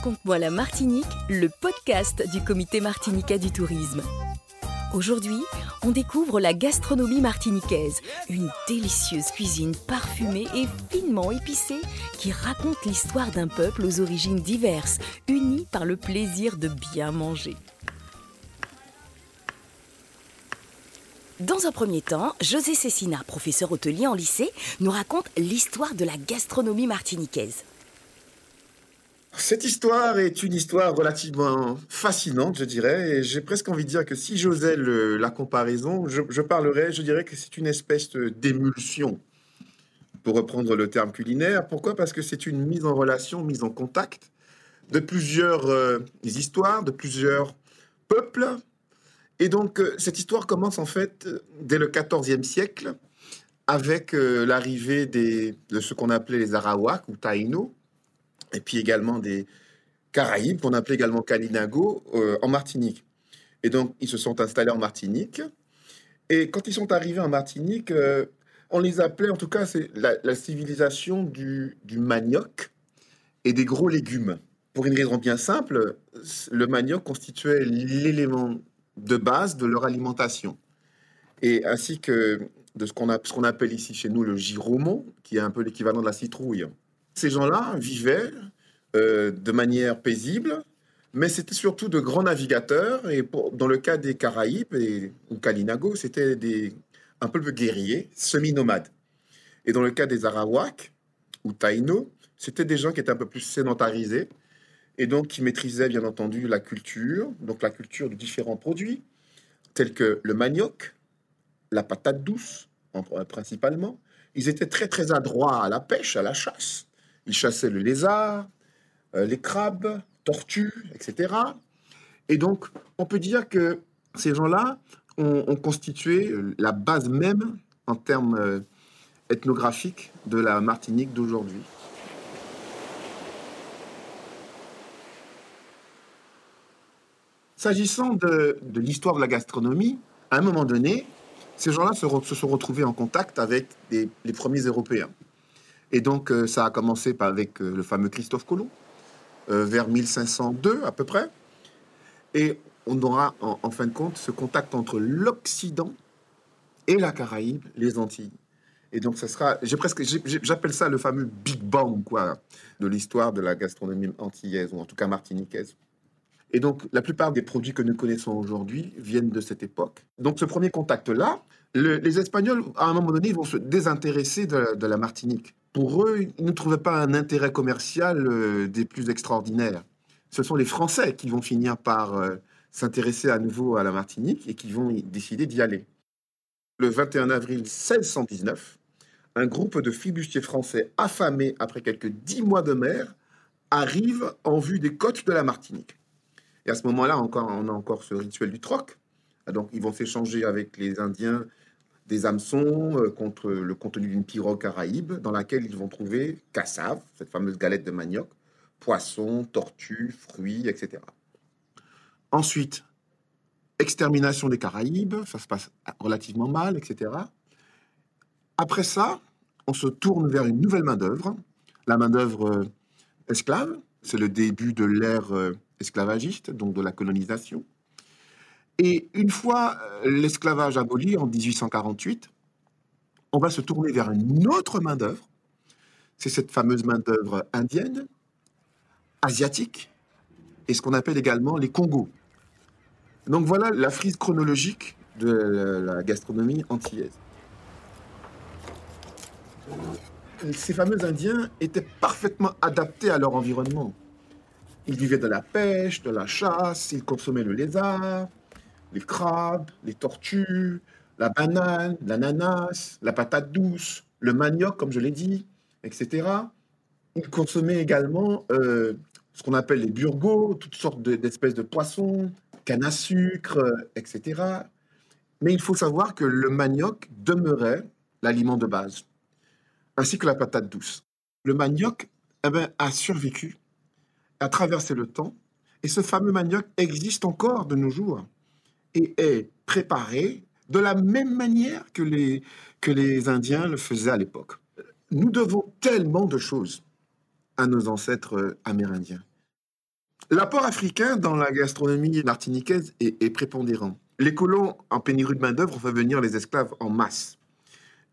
Raconte-moi la Martinique, le podcast du comité martiniquais du tourisme. Aujourd'hui, on découvre la gastronomie martiniquaise, une délicieuse cuisine parfumée et finement épicée qui raconte l'histoire d'un peuple aux origines diverses, uni par le plaisir de bien manger. Dans un premier temps, José Cessina, professeur hôtelier en lycée, nous raconte l'histoire de la gastronomie martiniquaise. Cette histoire est une histoire relativement fascinante, je dirais, et j'ai presque envie de dire que si j'osais la comparaison, je, parlerais, je dirais que c'est une espèce d'émulsion, pour reprendre le terme culinaire. Pourquoi? Parce que c'est une mise en relation, mise en contact de plusieurs euh, histoires, de plusieurs peuples. Et donc, euh, cette histoire commence en fait dès le XIVe siècle, avec euh, l'arrivée de ce qu'on appelait les Arawaks ou Taïnos, et puis également des Caraïbes, qu'on appelait également Kalinago, euh, en Martinique. Et donc, ils se sont installés en Martinique. Et quand ils sont arrivés en Martinique, euh, on les appelait, en tout cas, la, civilisation du, du, manioc et des gros légumes. Pour une raison bien simple, le manioc constituait l'élément de base de leur alimentation. Et ainsi que de ce qu'on appelle ici chez nous le giromon, qui est un peu l'équivalent de la citrouille. Ces gens-là vivaient euh, de manière paisible, mais c'était surtout de grands navigateurs. Et dans le cas des Caraïbes ou Kalinago, c'était des un peu guerriers, semi-nomades. Et dans le cas des Arawaks ou Taïno, c'était des gens qui étaient un peu plus sédentarisés et donc qui maîtrisaient bien entendu la culture, donc la culture de différents produits tels que le manioc, la patate douce principalement. Ils étaient très très adroits à la pêche, à la chasse. Ils chassaient le lézard, euh, les crabes, tortues, etc. Et donc, on peut dire que ces gens-là ont, constitué la base même en termes euh, ethnographiques de la Martinique d'aujourd'hui. S'agissant de, l'histoire de la gastronomie, à un moment donné, ces gens-là se, sont retrouvés en contact avec les premiers Européens. Et donc, euh, ça a commencé avec euh, le fameux Christophe Colomb, euh, vers 1502 à peu près. Et on aura en, fin de compte ce contact entre l'Occident et la Caraïbe, les Antilles. Et donc, ça sera, j'appelle ça le fameux Big Bang, quoi, de l'histoire de la gastronomie antillaise, ou en tout cas martiniquaise. Et donc, la plupart des produits que nous connaissons aujourd'hui viennent de cette époque. Donc, ce premier contact-là, les Espagnols, à un moment donné, vont se désintéresser de la Martinique pour eux, ils ne trouvaient pas un intérêt commercial euh, des plus extraordinaires. Ce sont les Français qui vont finir par euh, s'intéresser à nouveau à la Martinique et qui vont décider d'y aller. Le 21 avril 1619, un groupe de flibustiers français affamés après quelques dix mois de mer arrive en vue des côtes de la Martinique. Et à ce moment-là, on a encore ce rituel du troc. Donc, ils vont s'échanger avec les Indiens des hameçons euh, contre le contenu d'une pirogue caraïbe dans laquelle ils vont trouver cassave, cette fameuse galette de manioc, poissons, tortues, fruits, etc. Ensuite, extermination des Caraïbes, ça se passe relativement mal, etc. Après ça, on se tourne vers une nouvelle main-d'œuvre, la main-d'œuvre euh, esclave. C'est le début de l'ère euh, esclavagiste, donc de la colonisation. Et une fois euh, l'esclavage aboli en 1848, on va se tourner vers une autre main-d'œuvre. C'est cette fameuse main-d'œuvre indienne, asiatique, et ce qu'on appelle également les Congos. Donc voilà la frise chronologique de la gastronomie antillaise. Ces fameux Indiens étaient parfaitement adaptés à leur environnement. Ils vivaient de la pêche, de la chasse, ils consommaient le lézard, les crabes, les tortues, la banane, l'ananas, la patate douce, le manioc, comme je l'ai dit, etc. Ils consommaient également euh, ce qu'on appelle les burgots, toutes sortes d'espèces de poissons, canne à sucre, etc. Mais il faut savoir que le manioc demeurait l'aliment de base, ainsi que la patate douce. Le manioc a survécu, a traversé le temps, et ce fameux manioc existe encore de nos jours et est préparé de la même manière que les, que les Indiens le faisaient à l'époque. Nous devons tellement de choses à nos ancêtres amérindiens. L'apport africain dans la gastronomie martiniquaise est, prépondérant. Les colons, en pénurie de main-d'œuvre, ont fait venir les esclaves en masse.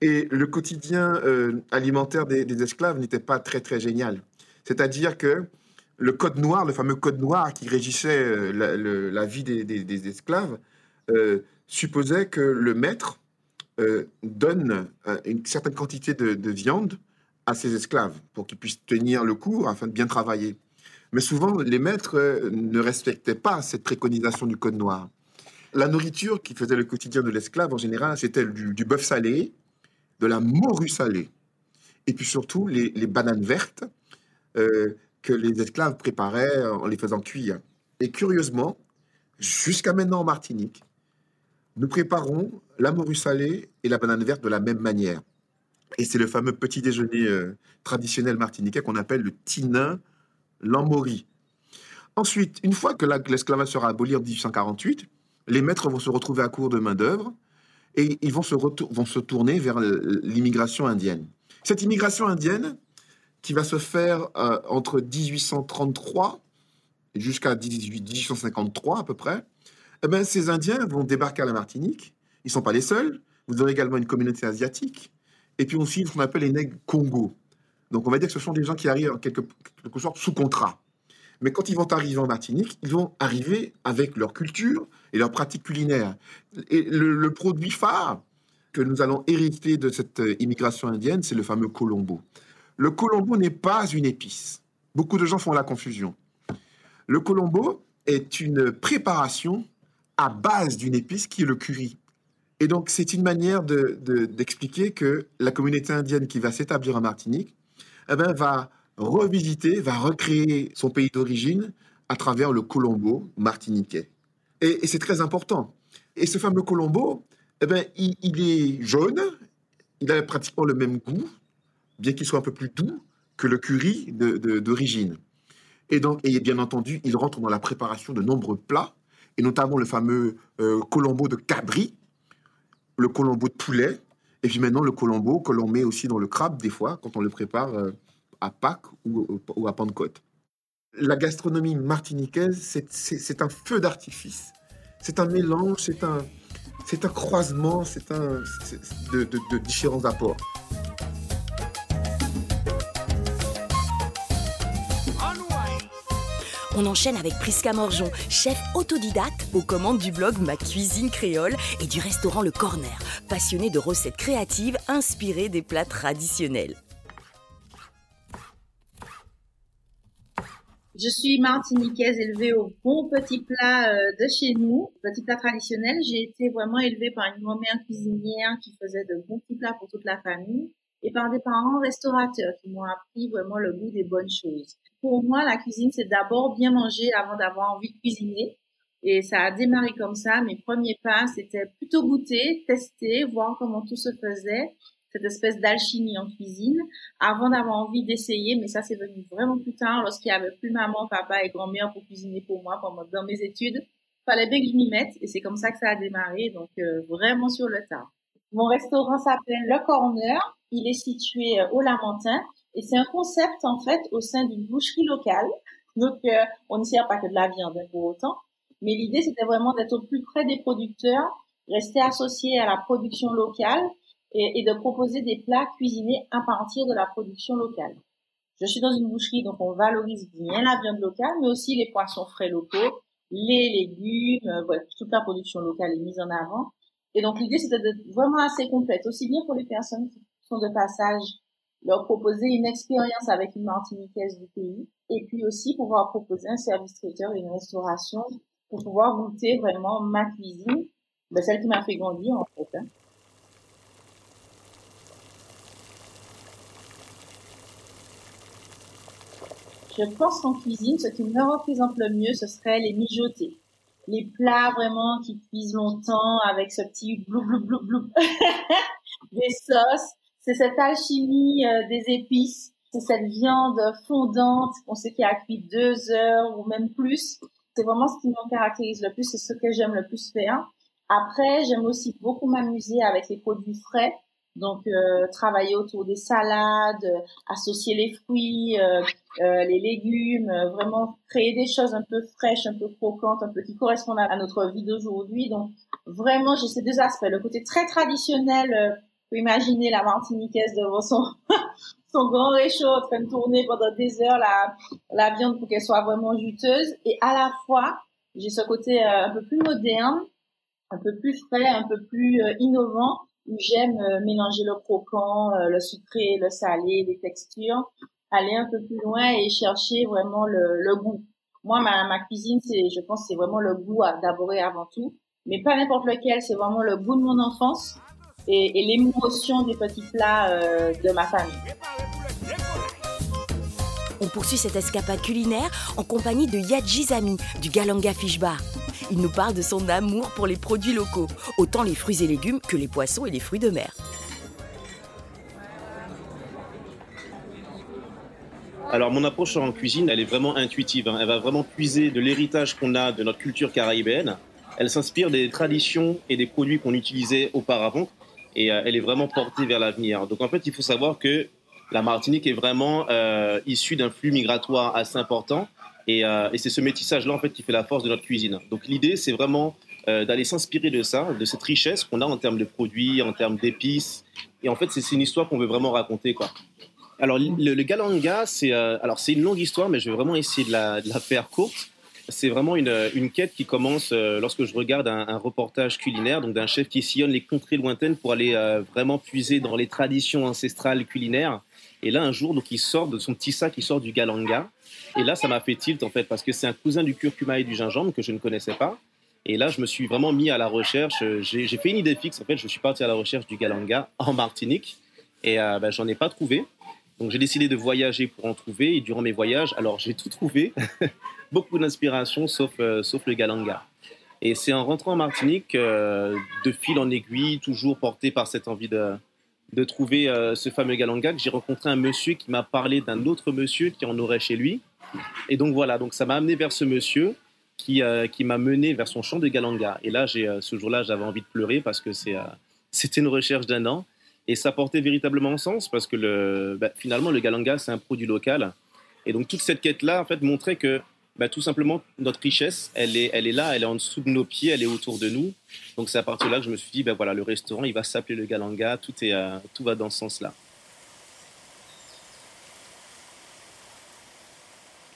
Et le quotidien euh, alimentaire des, esclaves n'était pas très, très génial. C'est-à-dire que le code noir, le fameux code noir qui régissait euh, la, vie des, esclaves, euh, supposait que le maître donne une certaine quantité de viande à ses esclaves pour qu'ils puissent tenir le coup afin de bien travailler. Mais souvent, les maîtres euh, ne respectaient pas cette préconisation du Code noir. La nourriture qui faisait le quotidien de l'esclave, en général, c'était du, bœuf salé, de la morue salée, et puis surtout les, bananes vertes euh, que les esclaves préparaient en les faisant cuire. Et curieusement, jusqu'à maintenant en Martinique, nous préparons la morue salée et la banane verte de la même manière. Et c'est le fameux petit déjeuner euh, traditionnel martiniquais qu'on appelle le tinin l'Amaury. Ensuite, une fois que l'esclavage sera aboli en 1848, les maîtres vont se retrouver à court de main-d'œuvre et ils vont se, vont se tourner vers l'immigration indienne. Cette immigration indienne, qui va se faire euh, entre 1833 jusqu'à 1853 à peu près, eh ben, ces Indiens vont débarquer à la Martinique. Ils ne sont pas les seuls. Vous aurez également une communauté asiatique. Et puis aussi ce qu'on appelle les nègres Congo. Donc on va dire que ce sont des gens qui arrivent en quelque, sorte sous contrat. Mais quand ils vont arriver en Martinique, ils vont arriver avec leur culture et leur pratique culinaire. Et le, produit phare que nous allons hériter de cette euh, immigration indienne, c'est le fameux colombo. Le colombo n'est pas une épice. Beaucoup de gens font la confusion. Le colombo est une préparation à base d'une épice qui est le curry. Et donc, c'est une manière d'expliquer que la communauté indienne qui va s'établir en Martinique eh ben, va revisiter, va recréer son pays d'origine à travers le Colombo martiniquais. Et, c'est très important. Et ce fameux Colombo, eh ben, il, est jaune, il a pratiquement le même goût, bien qu'il soit un peu plus doux que le curry d'origine. et donc, et bien entendu, il rentre dans la préparation de nombreux plats, et notamment le fameux euh, Colombo de Cabri, le Colombo de poulet, et puis maintenant, le colombo que l'on met aussi dans le crabe, des fois, quand on le prépare euh, à Pâques ou, à Pentecôte. La gastronomie martiniquaise, c'est un feu d'artifice. C'est un mélange, c'est un, un croisement, c'est un, de différents apports. On enchaîne avec Prisca Morjon, chef autodidacte aux commandes du blog Ma Cuisine Créole et du restaurant Le Corner, passionné de recettes créatives inspirées des plats traditionnels. Je suis martiniquaise élevée au bon petit plat euh, de chez nous, petit plat traditionnel. J'ai été vraiment élevée par une grand-mère cuisinière qui faisait de bons petits plats pour toute la famille et par des parents restaurateurs qui m'ont appris vraiment le goût des bonnes choses pour moi, la cuisine, c'est d'abord bien manger avant d'avoir envie de cuisiner. Et ça a démarré comme ça. Mes premiers pas, c'était plutôt goûter, tester, voir comment tout se faisait, cette espèce d'alchimie en cuisine, avant d'avoir envie d'essayer. Mais ça, c'est venu vraiment plus tard, lorsqu'il y avait plus maman, papa et grand-mère pour cuisiner pour moi pendant dans mes études. Fallait bien que je m'y mette, et c'est comme ça que ça a démarré. Donc euh, vraiment sur le tard. Mon restaurant s'appelle Le Corner. Il est situé euh, au Lamentin. Et c'est un concept, en fait, au sein d'une boucherie locale. Donc, euh, on ne sert pas que de la viande hein, pour autant. Mais l'idée, c'était vraiment d'être au plus près des producteurs, rester associé à la production locale et, de proposer des plats cuisinés à partir de la production locale. Je suis dans une boucherie, donc on valorise bien la viande locale, mais aussi les poissons frais locaux, les légumes, euh, toute la production locale est mise en avant. Et donc l'idée, c'était d'être vraiment assez complète, aussi bien pour les personnes qui sont de passage leur proposer une expérience avec une Martiniquaise du pays et puis aussi pouvoir proposer un service traiteur et une restauration pour pouvoir goûter vraiment ma cuisine, ben celle qui m'a fait grandir en fait. Hein. Je pense qu'en cuisine, ce qui me représente le mieux, ce serait les mijotés. Les plats vraiment qui cuisent longtemps avec ce petit blou blou blou blou des sauces c'est cette alchimie euh, des épices, c'est cette viande fondante qu'on sait qui a cuit deux heures ou même plus. C'est vraiment ce qui me caractérise le plus, c'est ce que j'aime le plus faire. Après, j'aime aussi beaucoup m'amuser avec les produits frais. Donc, euh, travailler autour des salades, associer les fruits, euh, euh, les légumes, vraiment créer des choses un peu fraîches, un peu croquantes, un peu qui correspondent à, notre vie d'aujourd'hui. Donc, vraiment, j'ai ces deux aspects. Le côté très traditionnel, vous imaginez la Martiniquaise devant son, son grand réchaud en train de tourner pendant des heures la, la viande pour qu'elle soit vraiment juteuse. Et à la fois, j'ai ce côté un peu plus moderne, un peu plus frais, un peu plus innovant où j'aime euh, mélanger le croquant, euh, le sucré, le salé, les textures, aller un peu plus loin et chercher vraiment le, le goût. Moi, ma, ma cuisine, c'est, je pense, c'est vraiment le goût d'abord et avant tout, mais pas n'importe lequel. C'est vraiment le goût de mon enfance et, et l'émotion des petits plats euh, de ma famille. On poursuit cette escapade culinaire en compagnie de Yadjizami du Galanga Fish Bar. Il nous parle de son amour pour les produits locaux, autant les fruits et légumes que les poissons et les fruits de mer. Alors mon approche en cuisine, elle est vraiment intuitive. Hein. Elle va vraiment puiser de l'héritage qu'on a de notre culture caribéenne. Elle s'inspire des traditions et des produits qu'on utilisait auparavant et euh, elle est vraiment portée vers l'avenir. Donc en fait, il faut savoir que la Martinique est vraiment euh, issue d'un flux migratoire assez important euh, et, c'est ce métissage-là, en fait, qui fait la force de notre cuisine. Donc l'idée, c'est vraiment d'aller s'inspirer de ça, de cette richesse qu'on a en termes de produits, en termes d'épices. Et en fait, c'est une histoire qu'on veut vraiment raconter. Alors le, galanga, c'est alors c'est une longue histoire, mais je vais vraiment essayer de la, faire courte. C'est vraiment une, une, quête qui commence lorsque je regarde un, un, reportage culinaire, donc d'un chef qui sillonne les contrées lointaines pour aller vraiment puiser dans les traditions ancestrales culinaires. Et là, un jour, donc il sort de son petit sac, il sort du galanga. Et là, ça m'a fait tilt en fait, parce que c'est un cousin du curcuma et du gingembre que je ne connaissais pas. Et là, je me suis vraiment mis à la recherche. J'ai fait une idée fixe. En fait, je suis parti à la recherche du galanga en Martinique. Et euh, ben, j'en ai pas trouvé. Donc, j'ai décidé de voyager pour en trouver. Et durant mes voyages, alors j'ai tout trouvé. Beaucoup d'inspiration, sauf, euh, sauf le galanga. Et c'est en rentrant en Martinique, euh, de fil en aiguille, toujours porté par cette envie de, de trouver ce fameux galanga, que j'ai rencontré un monsieur qui m'a parlé d'un autre monsieur qui en aurait chez lui. Et donc voilà, donc ça m'a amené vers ce monsieur qui, euh, qui m'a mené vers son champ de galanga. Et là, euh, ce jour-là, j'avais envie de pleurer parce que c'est, euh, c'était une recherche d'un an. Et ça portait véritablement sens parce que bah, finalement, le galanga, c'est un produit local. Et donc toute cette quête-là, en fait, montrait que bah, tout simplement, notre richesse, elle est, là, elle est en dessous de nos pieds, elle est autour de nous. Donc c'est à partir de là que je me suis dit, ben voilà, le restaurant, il va s'appeler le Galanga, tout, est, tout va dans ce sens-là.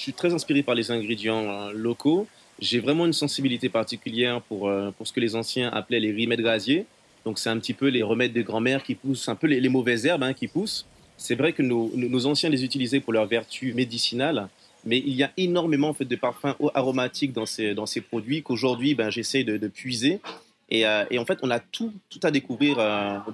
Je suis très inspiré par les ingrédients euh, locaux. J'ai vraiment une sensibilité particulière pour, euh, pour ce que les anciens appelaient les remèdes gaziers. Donc, c'est un petit peu les remèdes de grand-mère qui poussent, un peu les, mauvaises herbes hein, qui poussent. C'est vrai que nos, nos, anciens les utilisaient pour leurs vertus médicinales, mais il y a énormément en fait, de parfums aromatiques dans ces, dans ces produits qu'aujourd'hui, ben, j'essaye de, puiser. Et, euh, et, en fait, on a tout, tout à découvrir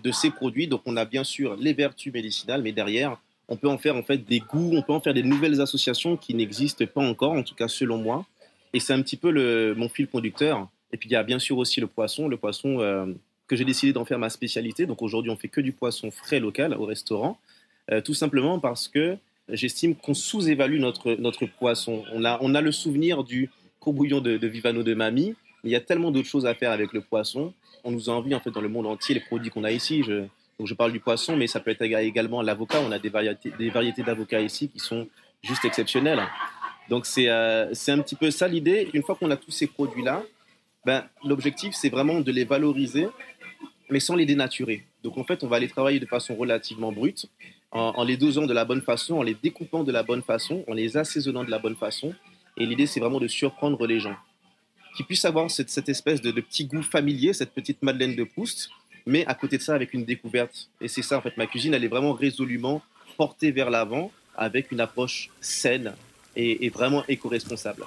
de ces produits. Donc, on a bien sûr les vertus médicinales, mais derrière, on peut en faire en fait des goûts, on peut en faire des nouvelles associations qui n'existent pas encore, en tout cas selon moi. Et c'est un petit peu le, mon fil conducteur. Et puis il y a bien sûr aussi le poisson, le poisson euh, que j'ai décidé d'en faire ma spécialité. Donc aujourd'hui on fait que du poisson frais local au restaurant, euh, tout simplement parce que j'estime qu'on sous-évalue notre, notre poisson. On a, on a le souvenir du courbouillon de, Vivano de mamie, mais il y a tellement d'autres choses à faire avec le poisson. On nous envie en fait dans le monde entier les produits qu'on a ici. Je, donc je parle du poisson, mais ça peut être également l'avocat. On a des variétés, des variétés d'avocats ici qui sont juste exceptionnelles. Donc c'est euh, un petit peu ça l'idée. Une fois qu'on a tous ces produits-là, ben, l'objectif c'est vraiment de les valoriser, mais sans les dénaturer. Donc en fait, on va les travailler de façon relativement brute, en, les dosant de la bonne façon, en les découpant de la bonne façon, en les assaisonnant de la bonne façon. Et l'idée c'est vraiment de surprendre les gens, qui puissent avoir cette, espèce de, petit goût familier, cette petite Madeleine de Proust, mais à côté de ça avec une découverte. Et c'est ça en fait, ma cuisine, elle est vraiment résolument portée vers l'avant avec une approche saine et, vraiment éco-responsable.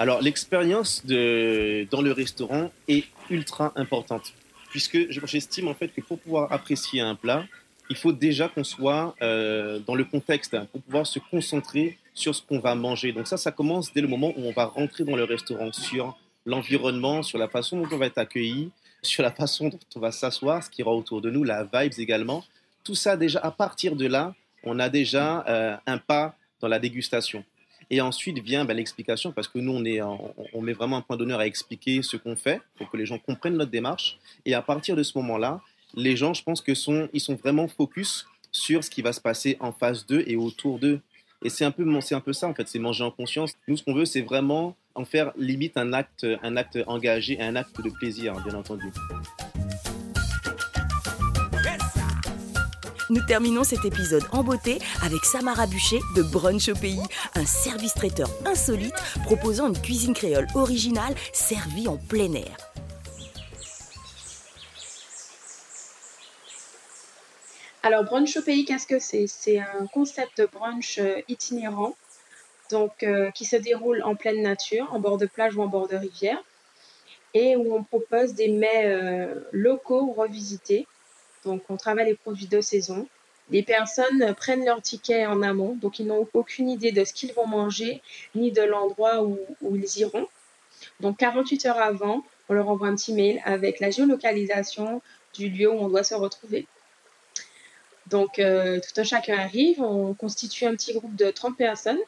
Alors l'expérience dans le restaurant est ultra importante puisque j'estime en fait que pour pouvoir apprécier un plat, il faut déjà qu'on soit euh, dans le contexte pour pouvoir se concentrer sur ce qu'on va manger. Donc ça, ça commence dès le moment où on va rentrer dans le restaurant, sur l'environnement, sur la façon dont on va être accueilli, sur la façon dont on va s'asseoir, ce qui aura autour de nous, la vibes également. Tout ça, déjà, à partir de là, on a déjà euh, un pas dans la dégustation. Et ensuite vient bah, l'explication, parce que nous, on, met vraiment un point d'honneur à expliquer ce qu'on fait pour que les gens comprennent notre démarche. Et à partir de ce moment-là, les gens, je pense que sont, ils sont vraiment focus sur ce qui va se passer en phase 2 et autour d'eux. Et c'est un peu, un peu ça en fait, c'est manger en conscience. Nous, ce qu'on veut, c'est vraiment en faire limite un acte, un acte engagé, un acte de plaisir, bien entendu. Nous terminons cet épisode en beauté avec Samara Bûcher de Brunch au Pays, un service traiteur insolite proposant une cuisine créole originale servie en plein air. Alors, brunch au pays, qu'est-ce que c'est? C'est un concept de brunch euh, itinérant, donc euh, qui se déroule en pleine nature, en bord de plage ou en bord de rivière, et où on propose des mets euh, locaux revisités. Donc, on travaille les produits de saison. Les personnes prennent leur ticket en amont, donc ils n'ont aucune idée de ce qu'ils vont manger, ni de l'endroit où, où ils iront. Donc, 48 heures avant, on leur envoie un petit mail avec la géolocalisation du lieu où on doit se retrouver. Donc, euh, tout un chacun arrive, on constitue un petit groupe de 30 personnes.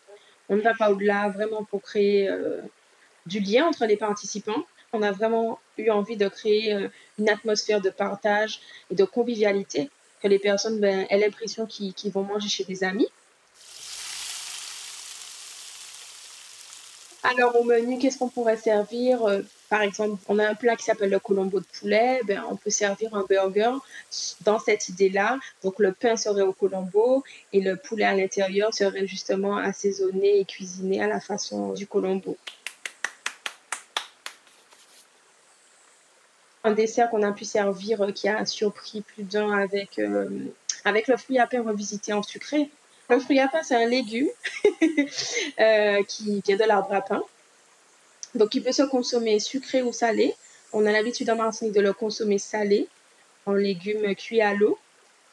On ne va pas au-delà vraiment pour créer euh, du lien entre les participants. On a vraiment eu envie de créer euh, une atmosphère de partage et de convivialité, que les personnes ben, aient l'impression qu'ils vont manger chez des amis. Alors au menu, qu'est-ce qu'on pourrait servir euh, Par exemple, on a un plat qui s'appelle le colombo de poulet, ben, on peut servir un burger dans cette idée-là. Donc le pain serait au colombo et le poulet à l'intérieur serait justement assaisonné et cuisiné à la façon du colombo. Un dessert qu'on a pu servir euh, qui a surpris plus d'un avec, euh, le fruit à pain revisité en sucré. Le fruit à pain, c'est un légume euh, qui vient de l'arbre à pain. Donc, il peut se consommer sucré ou salé. On a l'habitude en Martinique de le consommer salé, en légumes cuits à l'eau.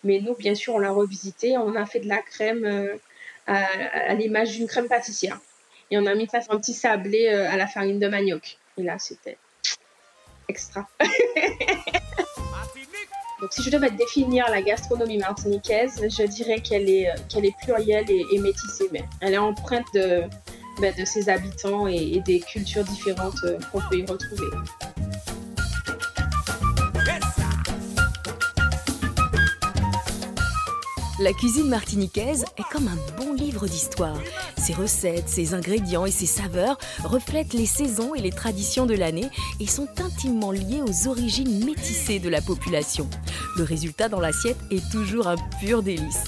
Mais nous, bien sûr, on l'a revisité. On a fait de la crème à, l'image d'une crème pâtissière. Et on a mis ça sur un petit sablé à la farine de manioc. Et là, c'était extra. Donc, si je devais définir la gastronomie martiniquaise, je dirais qu'elle est, qu'elle est plurielle et, métissée. Mais elle est empreinte de, ben, de ses habitants et, et des cultures différentes euh, qu'on peut y retrouver. La cuisine martiniquaise est comme un bon livre d'histoire. Ses recettes, ses ingrédients et ses saveurs reflètent les saisons et les traditions de l'année et sont intimement liés aux origines métissées de la population. Le résultat dans l'assiette est toujours un pur délice.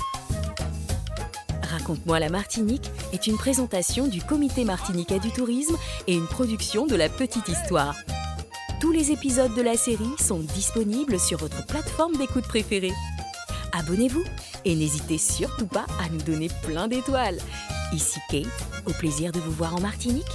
Raconte-moi la Martinique est une présentation du Comité martiniquais du tourisme et une production de la Petite Histoire. Tous les épisodes de la série sont disponibles sur votre plateforme d'écoute préférée. Abonnez-vous et n'hésitez surtout pas à nous donner plein d'étoiles. Ici Kate, au plaisir de vous voir en Martinique.